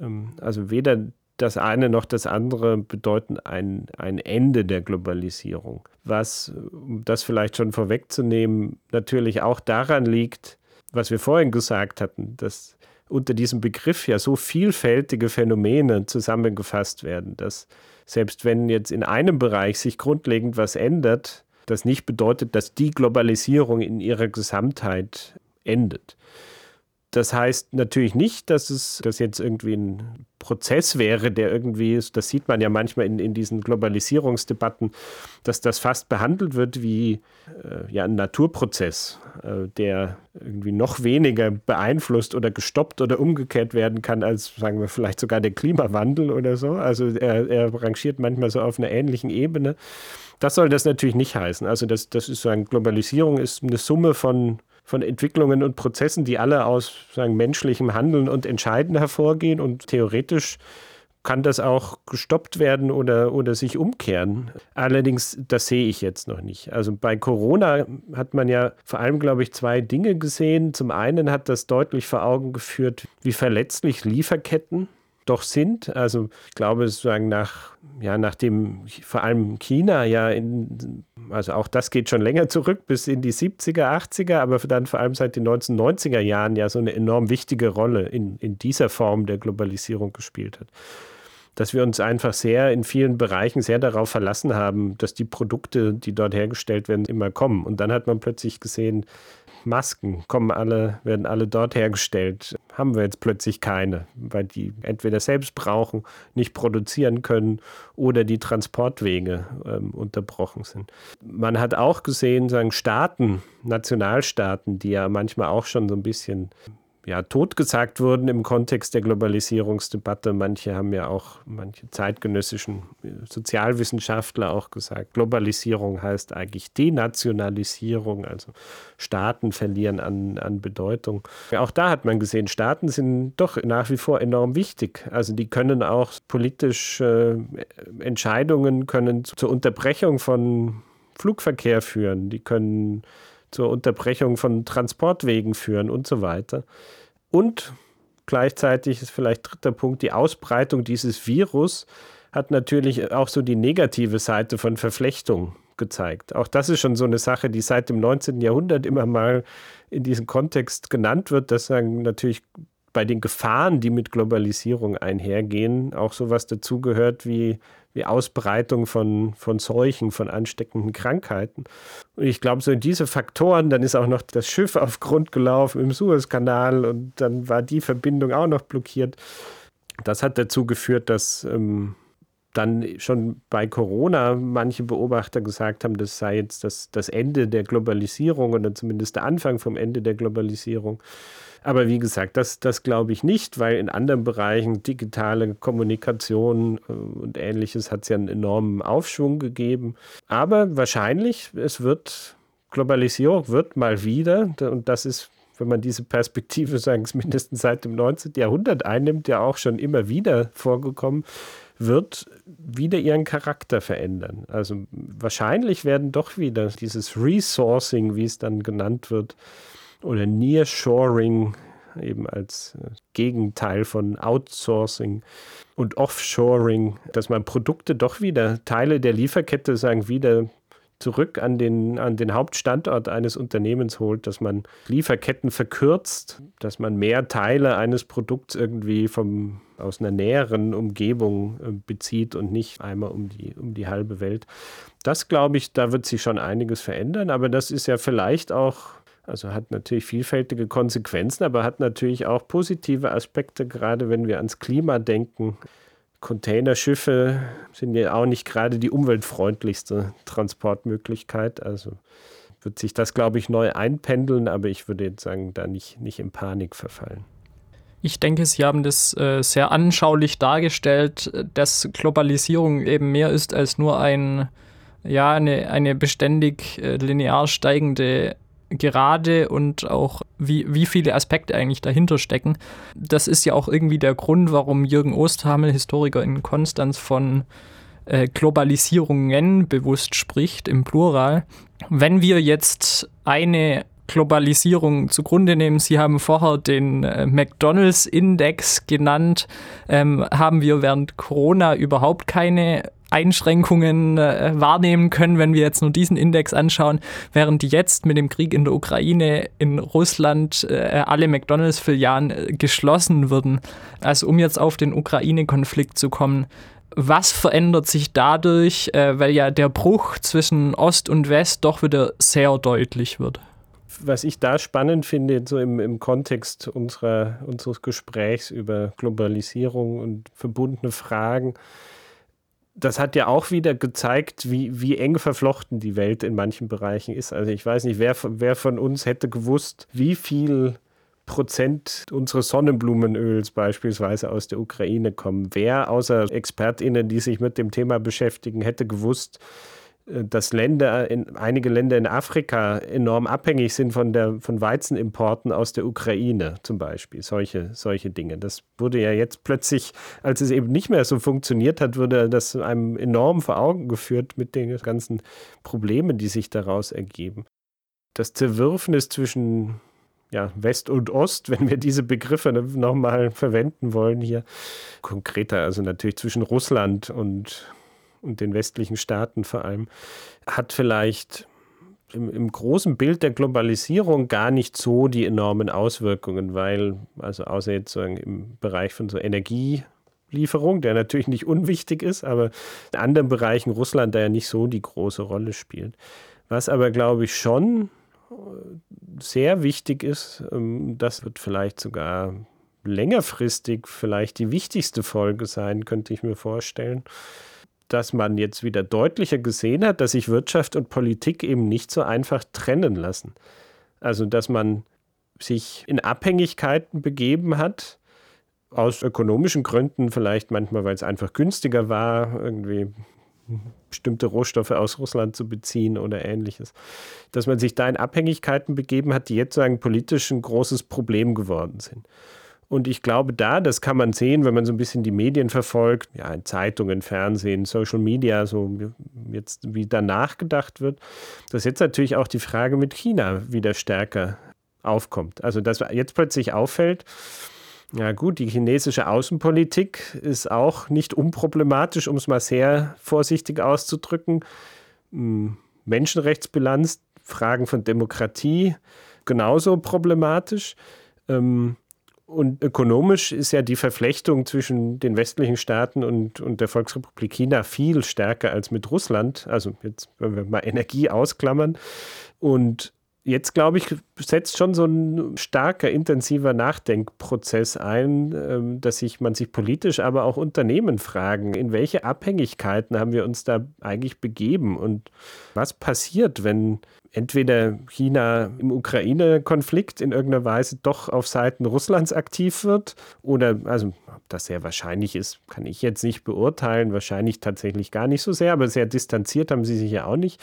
ähm, also weder das eine noch das andere bedeuten ein, ein Ende der Globalisierung. Was, um das vielleicht schon vorwegzunehmen, natürlich auch daran liegt, was wir vorhin gesagt hatten, dass unter diesem Begriff ja so vielfältige Phänomene zusammengefasst werden, dass selbst wenn jetzt in einem Bereich sich grundlegend was ändert, das nicht bedeutet, dass die Globalisierung in ihrer Gesamtheit endet. Das heißt natürlich nicht, dass es das jetzt irgendwie ein Prozess wäre, der irgendwie ist, das sieht man ja manchmal in, in diesen Globalisierungsdebatten, dass das fast behandelt wird wie äh, ja, ein Naturprozess, äh, der irgendwie noch weniger beeinflusst oder gestoppt oder umgekehrt werden kann als, sagen wir, vielleicht sogar der Klimawandel oder so. Also er, er rangiert manchmal so auf einer ähnlichen Ebene. Das soll das natürlich nicht heißen. Also das, das ist so eine Globalisierung ist eine Summe von von Entwicklungen und Prozessen, die alle aus sagen, menschlichem Handeln und Entscheiden hervorgehen. Und theoretisch kann das auch gestoppt werden oder, oder sich umkehren. Allerdings, das sehe ich jetzt noch nicht. Also bei Corona hat man ja vor allem, glaube ich, zwei Dinge gesehen. Zum einen hat das deutlich vor Augen geführt, wie verletzlich Lieferketten doch sind. Also ich glaube, sozusagen nach, ja, nachdem vor allem China ja in, also auch das geht schon länger zurück, bis in die 70er, 80er, aber dann vor allem seit den 1990er Jahren ja so eine enorm wichtige Rolle in, in dieser Form der Globalisierung gespielt hat. Dass wir uns einfach sehr in vielen Bereichen sehr darauf verlassen haben, dass die Produkte, die dort hergestellt werden, immer kommen. Und dann hat man plötzlich gesehen, Masken kommen alle, werden alle dort hergestellt. Haben wir jetzt plötzlich keine, weil die entweder selbst brauchen, nicht produzieren können oder die Transportwege ähm, unterbrochen sind. Man hat auch gesehen, sagen Staaten, Nationalstaaten, die ja manchmal auch schon so ein bisschen ja, totgesagt wurden im Kontext der Globalisierungsdebatte. Manche haben ja auch, manche zeitgenössischen Sozialwissenschaftler auch gesagt, Globalisierung heißt eigentlich Denationalisierung, also Staaten verlieren an, an Bedeutung. Auch da hat man gesehen, Staaten sind doch nach wie vor enorm wichtig. Also die können auch politisch äh, Entscheidungen können zur Unterbrechung von Flugverkehr führen. Die können zur Unterbrechung von Transportwegen führen und so weiter. Und gleichzeitig ist vielleicht dritter Punkt, die Ausbreitung dieses Virus hat natürlich auch so die negative Seite von Verflechtung gezeigt. Auch das ist schon so eine Sache, die seit dem 19. Jahrhundert immer mal in diesem Kontext genannt wird, dass sagen natürlich bei den Gefahren, die mit Globalisierung einhergehen, auch sowas dazugehört wie wie Ausbreitung von, von Seuchen, von ansteckenden Krankheiten. Und ich glaube, so in diese Faktoren, dann ist auch noch das Schiff auf Grund gelaufen im Suezkanal und dann war die Verbindung auch noch blockiert. Das hat dazu geführt, dass ähm, dann schon bei Corona manche Beobachter gesagt haben, das sei jetzt das, das Ende der Globalisierung oder zumindest der Anfang vom Ende der Globalisierung. Aber wie gesagt, das, das glaube ich nicht, weil in anderen Bereichen digitale Kommunikation äh, und ähnliches hat es ja einen enormen Aufschwung gegeben. Aber wahrscheinlich, es wird, Globalisierung wird mal wieder, und das ist wenn man diese Perspektive sagen, mindestens seit dem 19. Jahrhundert einnimmt, ja auch schon immer wieder vorgekommen, wird wieder ihren Charakter verändern. Also wahrscheinlich werden doch wieder dieses Resourcing, wie es dann genannt wird, oder Nearshoring eben als äh, Gegenteil von Outsourcing und Offshoring, dass man Produkte doch wieder, Teile der Lieferkette sagen, wieder zurück an den, an den Hauptstandort eines Unternehmens holt, dass man Lieferketten verkürzt, dass man mehr Teile eines Produkts irgendwie vom, aus einer näheren Umgebung äh, bezieht und nicht einmal um die, um die halbe Welt. Das glaube ich, da wird sich schon einiges verändern, aber das ist ja vielleicht auch also hat natürlich vielfältige Konsequenzen, aber hat natürlich auch positive Aspekte, gerade wenn wir ans Klima denken. Containerschiffe sind ja auch nicht gerade die umweltfreundlichste Transportmöglichkeit. Also wird sich das, glaube ich, neu einpendeln, aber ich würde jetzt sagen, da nicht, nicht in Panik verfallen. Ich denke, Sie haben das äh, sehr anschaulich dargestellt, dass Globalisierung eben mehr ist als nur ein, ja, eine, eine beständig äh, linear steigende gerade und auch wie, wie viele Aspekte eigentlich dahinter stecken. Das ist ja auch irgendwie der Grund, warum Jürgen Osterhamel, Historiker in Konstanz, von äh, Globalisierungen bewusst spricht, im Plural. Wenn wir jetzt eine Globalisierung zugrunde nehmen. Sie haben vorher den äh, McDonalds-Index genannt. Ähm, haben wir während Corona überhaupt keine Einschränkungen äh, wahrnehmen können, wenn wir jetzt nur diesen Index anschauen, während jetzt mit dem Krieg in der Ukraine in Russland äh, alle McDonalds-Filialen äh, geschlossen würden. Also um jetzt auf den Ukraine-Konflikt zu kommen, was verändert sich dadurch, äh, weil ja der Bruch zwischen Ost und West doch wieder sehr deutlich wird? Was ich da spannend finde, so im, im Kontext unserer, unseres Gesprächs über Globalisierung und verbundene Fragen, das hat ja auch wieder gezeigt, wie, wie eng verflochten die Welt in manchen Bereichen ist. Also ich weiß nicht, wer, wer von uns hätte gewusst, wie viel Prozent unseres Sonnenblumenöls beispielsweise aus der Ukraine kommen. Wer außer ExpertInnen, die sich mit dem Thema beschäftigen, hätte gewusst, dass Länder, in, einige Länder in Afrika enorm abhängig sind von, der, von Weizenimporten aus der Ukraine zum Beispiel. Solche, solche Dinge. Das wurde ja jetzt plötzlich, als es eben nicht mehr so funktioniert hat, wurde das einem enorm vor Augen geführt mit den ganzen Problemen, die sich daraus ergeben. Das Zerwürfnis zwischen ja, West und Ost, wenn wir diese Begriffe nochmal verwenden wollen hier. Konkreter, also natürlich zwischen Russland und und den westlichen Staaten vor allem, hat vielleicht im, im, großen Bild der Globalisierung gar nicht so die enormen Auswirkungen, weil, also außer jetzt so im Bereich von so Energielieferung, der natürlich nicht unwichtig ist, aber in anderen Bereichen Russland da ja nicht so die große Rolle spielt. Was aber, glaube ich, schon sehr wichtig ist, ähm, das wird vielleicht sogar längerfristig vielleicht die wichtigste Folge sein, könnte ich mir vorstellen, dass man jetzt wieder deutlicher gesehen hat, dass sich Wirtschaft und Politik eben nicht so einfach trennen lassen. Also, dass man sich in Abhängigkeiten begeben hat, aus ökonomischen Gründen, vielleicht manchmal, weil es einfach günstiger war, irgendwie bestimmte Rohstoffe aus Russland zu beziehen oder ähnliches. Dass man sich da in Abhängigkeiten begeben hat, die jetzt sagen politisch ein großes Problem geworden sind. Und ich glaube, da, das kann man sehen, wenn man so ein bisschen die Medien verfolgt, ja, in Zeitungen, Fernsehen, Social Media, so jetzt wie danach gedacht wird, dass jetzt natürlich auch die Frage mit China wieder stärker aufkommt. Also, dass jetzt plötzlich auffällt, ja gut, die chinesische Außenpolitik ist auch nicht unproblematisch, um es mal sehr vorsichtig auszudrücken. Hm, Menschenrechtsbilanz, Fragen von Demokratie genauso problematisch. Ähm, und ökonomisch ist ja die Verflechtung zwischen den westlichen Staaten und, und der Volksrepublik China viel stärker als mit Russland. Also jetzt, wenn wir mal Energie ausklammern. Und jetzt, glaube ich, setzt schon so ein starker, intensiver Nachdenkprozess ein, ähm, dass sich man sich politisch, aber auch Unternehmen fragen, in welche Abhängigkeiten haben wir uns da eigentlich begeben und was passiert, wenn entweder China im Ukraine-Konflikt in irgendeiner Weise doch auf Seiten Russlands aktiv wird oder, also ob das sehr wahrscheinlich ist, kann ich jetzt nicht beurteilen, wahrscheinlich tatsächlich gar nicht so sehr, aber sehr distanziert haben sie sich ja auch nicht.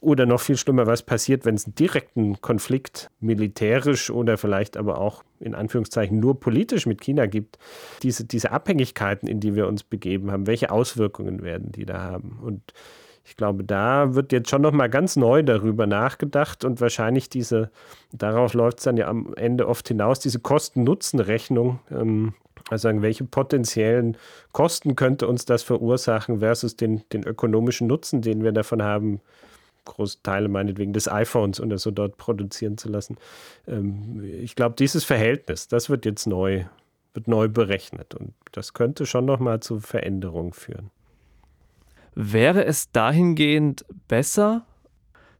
Oder noch viel schlimmer, was passiert, wenn es einen direkten Konflikt militärisch oder vielleicht aber auch in Anführungszeichen nur politisch mit China gibt. Diese, diese Abhängigkeiten, in die wir uns begeben haben, welche Auswirkungen werden die da haben? Und ich glaube, da wird jetzt schon nochmal ganz neu darüber nachgedacht und wahrscheinlich diese, darauf läuft es dann ja am Ende oft hinaus, diese Kosten-Nutzen-Rechnung. Ähm, also welche potenziellen Kosten könnte uns das verursachen versus den, den ökonomischen Nutzen, den wir davon haben, große Teile meinetwegen des iPhones oder so dort produzieren zu lassen. Ähm, ich glaube, dieses Verhältnis, das wird jetzt neu, wird neu berechnet und das könnte schon nochmal zu Veränderungen führen. Wäre es dahingehend besser,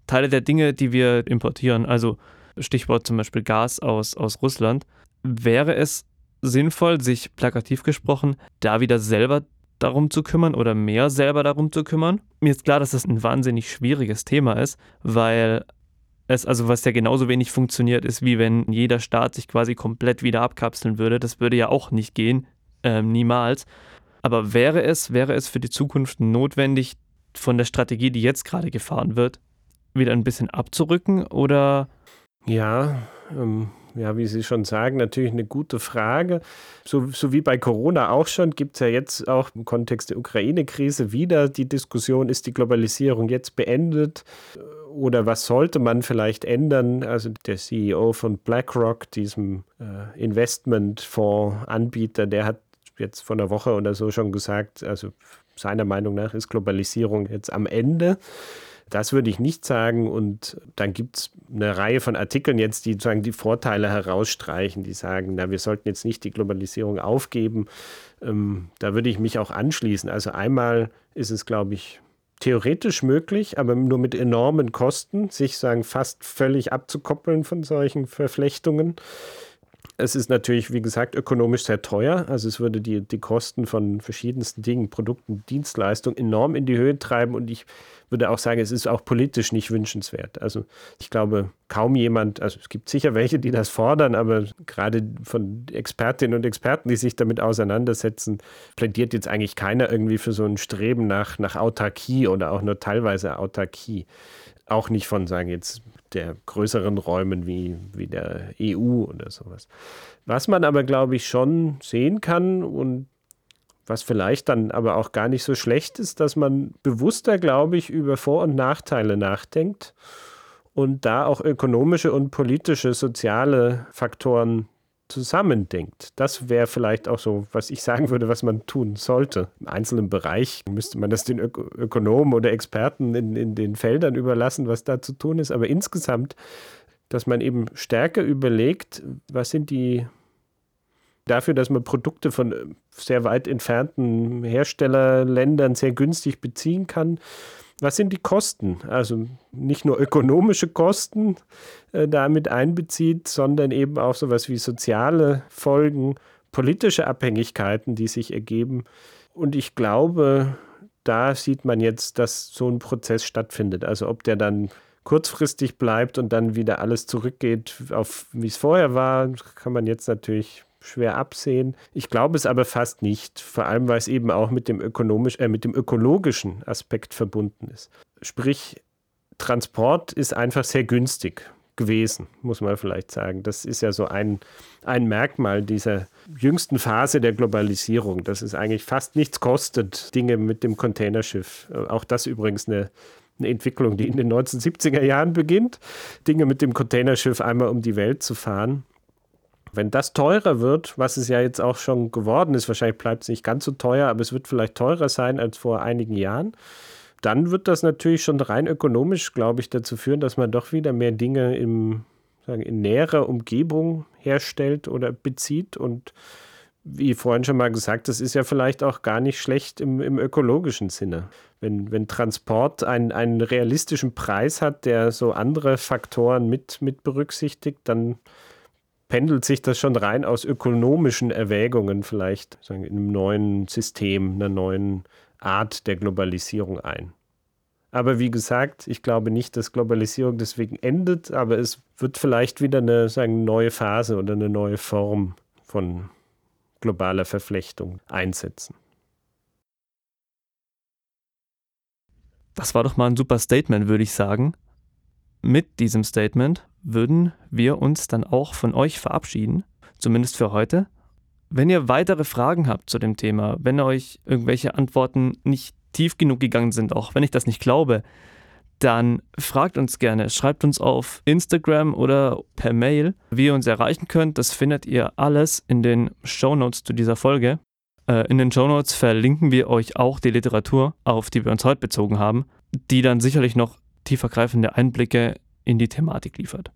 Teile der Dinge, die wir importieren, also Stichwort zum Beispiel Gas aus, aus Russland, wäre es sinnvoll, sich plakativ gesprochen, da wieder selber darum zu kümmern oder mehr selber darum zu kümmern. Mir ist klar, dass das ein wahnsinnig schwieriges Thema ist, weil es, also was ja genauso wenig funktioniert, ist, wie wenn jeder Staat sich quasi komplett wieder abkapseln würde. Das würde ja auch nicht gehen, ähm, niemals. Aber wäre es, wäre es für die Zukunft notwendig, von der Strategie, die jetzt gerade gefahren wird, wieder ein bisschen abzurücken oder? Ja, ähm, ja, wie Sie schon sagen, natürlich eine gute Frage. So, so wie bei Corona auch schon, gibt es ja jetzt auch im Kontext der Ukraine-Krise wieder die Diskussion, ist die Globalisierung jetzt beendet oder was sollte man vielleicht ändern? Also der CEO von BlackRock, diesem äh, Investmentfonds-Anbieter, der hat jetzt vor einer Woche oder so schon gesagt, also seiner Meinung nach ist Globalisierung jetzt am Ende. Das würde ich nicht sagen. Und dann gibt es eine Reihe von Artikeln jetzt, die sozusagen die Vorteile herausstreichen, die sagen, na, wir sollten jetzt nicht die Globalisierung aufgeben. Ähm, da würde ich mich auch anschließen. Also einmal ist es, glaube ich, theoretisch möglich, aber nur mit enormen Kosten, sich sagen fast völlig abzukoppeln von solchen Verflechtungen. Es ist natürlich, wie gesagt, ökonomisch sehr teuer. Also es würde die, die Kosten von verschiedensten Dingen, Produkten, Dienstleistungen enorm in die Höhe treiben. Und ich würde auch sagen, es ist auch politisch nicht wünschenswert. Also ich glaube, kaum jemand, also es gibt sicher welche, die das fordern, aber gerade von Expertinnen und Experten, die sich damit auseinandersetzen, plädiert jetzt eigentlich keiner irgendwie für so ein Streben nach, nach Autarkie oder auch nur teilweise Autarkie. Auch nicht von, sagen jetzt, der größeren Räumen wie, wie der EU oder sowas. Was man aber, glaube ich, schon sehen kann und was vielleicht dann aber auch gar nicht so schlecht ist, dass man bewusster, glaube ich, über Vor- und Nachteile nachdenkt und da auch ökonomische und politische, soziale Faktoren zusammendenkt. Das wäre vielleicht auch so, was ich sagen würde, was man tun sollte. Im einzelnen Bereich müsste man das den Ök Ökonomen oder Experten in, in den Feldern überlassen, was da zu tun ist. Aber insgesamt, dass man eben stärker überlegt, was sind die dafür, dass man Produkte von sehr weit entfernten Herstellerländern sehr günstig beziehen kann was sind die Kosten? Also nicht nur ökonomische Kosten äh, damit einbezieht, sondern eben auch sowas wie soziale Folgen, politische Abhängigkeiten, die sich ergeben. Und ich glaube, da sieht man jetzt, dass so ein Prozess stattfindet. Also ob der dann kurzfristig bleibt und dann wieder alles zurückgeht auf wie es vorher war, kann man jetzt natürlich schwer absehen. Ich glaube es aber fast nicht, vor allem weil es eben auch mit dem, ökonomisch, äh, mit dem ökologischen Aspekt verbunden ist. Sprich, Transport ist einfach sehr günstig gewesen, muss man vielleicht sagen. Das ist ja so ein, ein Merkmal dieser jüngsten Phase der Globalisierung, dass es eigentlich fast nichts kostet, Dinge mit dem Containerschiff. Auch das übrigens eine, eine Entwicklung, die in den 1970er Jahren beginnt, Dinge mit dem Containerschiff einmal um die Welt zu fahren. Wenn das teurer wird, was es ja jetzt auch schon geworden ist, wahrscheinlich bleibt es nicht ganz so teuer, aber es wird vielleicht teurer sein als vor einigen Jahren, dann wird das natürlich schon rein ökonomisch, glaube ich, dazu führen, dass man doch wieder mehr Dinge im, sagen, in näherer Umgebung herstellt oder bezieht. Und wie vorhin schon mal gesagt, das ist ja vielleicht auch gar nicht schlecht im, im ökologischen Sinne. wenn, wenn Transport einen, einen realistischen Preis hat, der so andere Faktoren mit, mit berücksichtigt, dann pendelt sich das schon rein aus ökonomischen Erwägungen vielleicht sagen, in einem neuen System, einer neuen Art der Globalisierung ein. Aber wie gesagt, ich glaube nicht, dass Globalisierung deswegen endet, aber es wird vielleicht wieder eine sagen, neue Phase oder eine neue Form von globaler Verflechtung einsetzen. Das war doch mal ein super Statement, würde ich sagen. Mit diesem Statement würden wir uns dann auch von euch verabschieden, zumindest für heute. Wenn ihr weitere Fragen habt zu dem Thema, wenn euch irgendwelche Antworten nicht tief genug gegangen sind, auch wenn ich das nicht glaube, dann fragt uns gerne, schreibt uns auf Instagram oder per Mail, wie ihr uns erreichen könnt. Das findet ihr alles in den Show Notes zu dieser Folge. Äh, in den Show Notes verlinken wir euch auch die Literatur, auf die wir uns heute bezogen haben, die dann sicherlich noch tiefergreifende Einblicke in die Thematik liefert.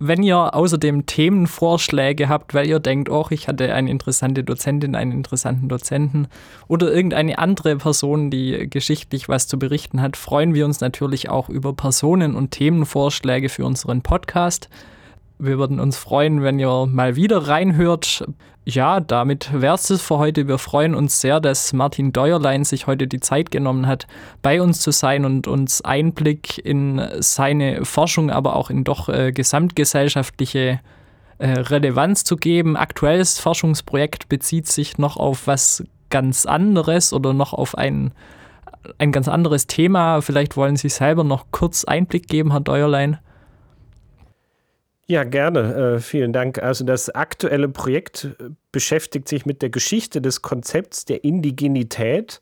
Wenn ihr außerdem Themenvorschläge habt, weil ihr denkt, oh, ich hatte eine interessante Dozentin, einen interessanten Dozenten oder irgendeine andere Person, die geschichtlich was zu berichten hat, freuen wir uns natürlich auch über Personen- und Themenvorschläge für unseren Podcast. Wir würden uns freuen, wenn ihr mal wieder reinhört. Ja, damit wäre es für heute. Wir freuen uns sehr, dass Martin Deuerlein sich heute die Zeit genommen hat, bei uns zu sein und uns Einblick in seine Forschung, aber auch in doch äh, gesamtgesellschaftliche äh, Relevanz zu geben. Aktuelles Forschungsprojekt bezieht sich noch auf was ganz anderes oder noch auf ein, ein ganz anderes Thema. Vielleicht wollen Sie selber noch kurz Einblick geben, Herr Deuerlein. Ja, gerne. Äh, vielen Dank. Also das aktuelle Projekt äh, beschäftigt sich mit der Geschichte des Konzepts der Indigenität.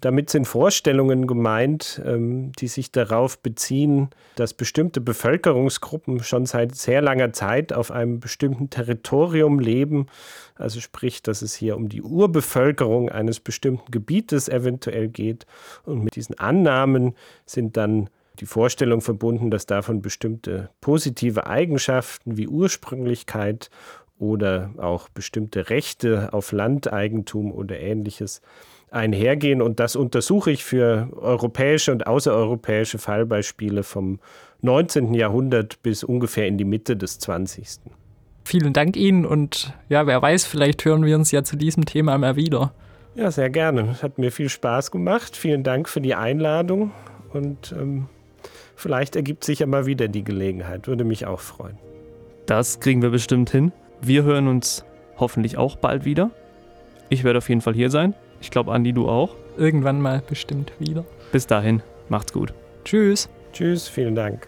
Damit sind Vorstellungen gemeint, ähm, die sich darauf beziehen, dass bestimmte Bevölkerungsgruppen schon seit sehr langer Zeit auf einem bestimmten Territorium leben. Also sprich, dass es hier um die Urbevölkerung eines bestimmten Gebietes eventuell geht. Und mit diesen Annahmen sind dann die Vorstellung verbunden, dass davon bestimmte positive Eigenschaften wie Ursprünglichkeit oder auch bestimmte Rechte auf Landeigentum oder ähnliches einhergehen. Und das untersuche ich für europäische und außereuropäische Fallbeispiele vom 19. Jahrhundert bis ungefähr in die Mitte des 20. Vielen Dank Ihnen und ja, wer weiß, vielleicht hören wir uns ja zu diesem Thema mal wieder. Ja, sehr gerne. Hat mir viel Spaß gemacht. Vielen Dank für die Einladung und ähm, Vielleicht ergibt sich ja mal wieder die Gelegenheit. Würde mich auch freuen. Das kriegen wir bestimmt hin. Wir hören uns hoffentlich auch bald wieder. Ich werde auf jeden Fall hier sein. Ich glaube, Andi, du auch. Irgendwann mal bestimmt wieder. Bis dahin, macht's gut. Tschüss. Tschüss, vielen Dank.